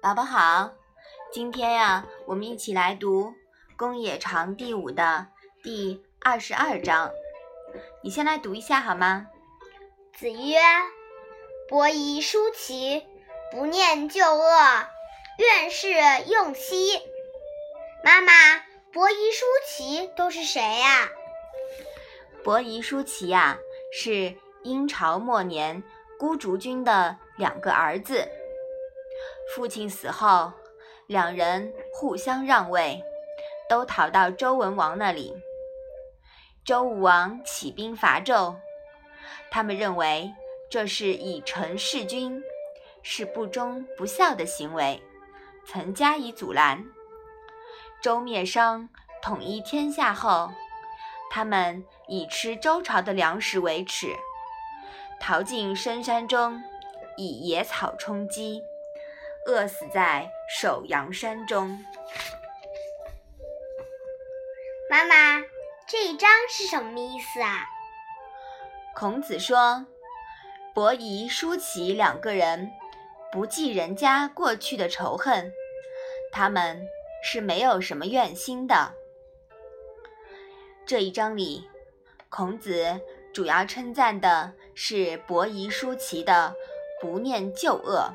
宝宝好，今天呀，我们一起来读《公冶长》第五的第二十二章。你先来读一下好吗？子曰：“伯夷叔齐，不念旧恶，愿是用兮。”妈妈，伯夷叔齐都是谁呀？伯夷叔齐呀，是殷朝末年孤竹君的两个儿子。父亲死后，两人互相让位，都逃到周文王那里。周武王起兵伐纣。他们认为这是以臣弑君，是不忠不孝的行为，曾加以阻拦。周灭商，统一天下后，他们以吃周朝的粮食为耻，逃进深山中，以野草充饥，饿死在首阳山中。妈妈，这一章是什么意思啊？孔子说：“伯夷、叔齐两个人不记人家过去的仇恨，他们是没有什么怨心的。”这一章里，孔子主要称赞的是伯夷、叔齐的不念旧恶。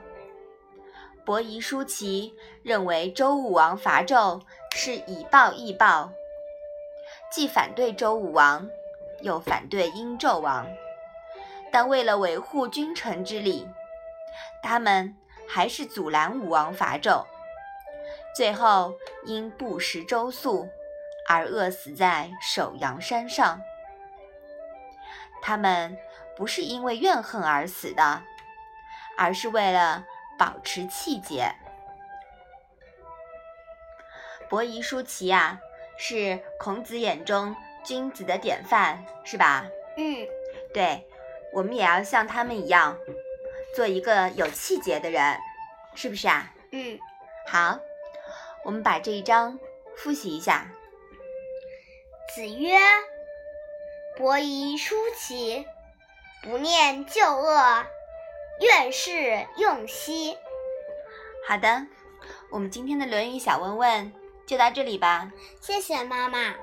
伯夷、叔齐认为周武王伐纣是以暴易暴，既反对周武王。又反对殷纣王，但为了维护君臣之礼，他们还是阻拦武王伐纣，最后因不食周粟而饿死在首阳山上。他们不是因为怨恨而死的，而是为了保持气节。伯夷叔齐呀，是孔子眼中。君子的典范是吧？嗯，对，我们也要像他们一样，做一个有气节的人，是不是啊？嗯，好，我们把这一章复习一下。子曰：“伯夷叔齐，不念旧恶，愿是用兮。”好的，我们今天的《论语》小问问就到这里吧。谢谢妈妈。